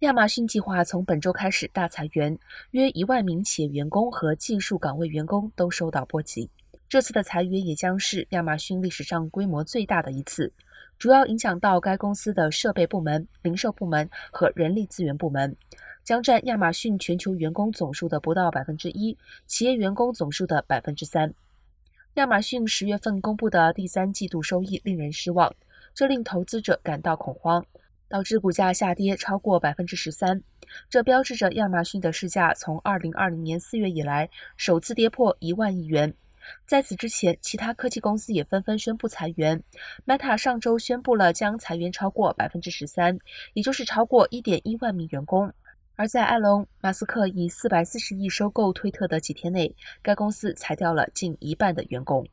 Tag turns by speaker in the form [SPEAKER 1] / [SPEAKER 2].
[SPEAKER 1] 亚马逊计划从本周开始大裁员，约一万名企业员工和技术岗位员工都受到波及。这次的裁员也将是亚马逊历史上规模最大的一次，主要影响到该公司的设备部门、零售部门和人力资源部门，将占亚马逊全球员工总数的不到百分之一，企业员工总数的百分之三。亚马逊十月份公布的第三季度收益令人失望，这令投资者感到恐慌，导致股价下跌超过百分之十三。这标志着亚马逊的市价从二零二零年四月以来首次跌破一万亿元。在此之前，其他科技公司也纷纷宣布裁员。Meta 上周宣布了将裁员超过百分之十三，也就是超过一点一万名员工。而在埃隆·马斯克以四百四十亿收购推特的几天内，该公司裁掉了近一半的员工。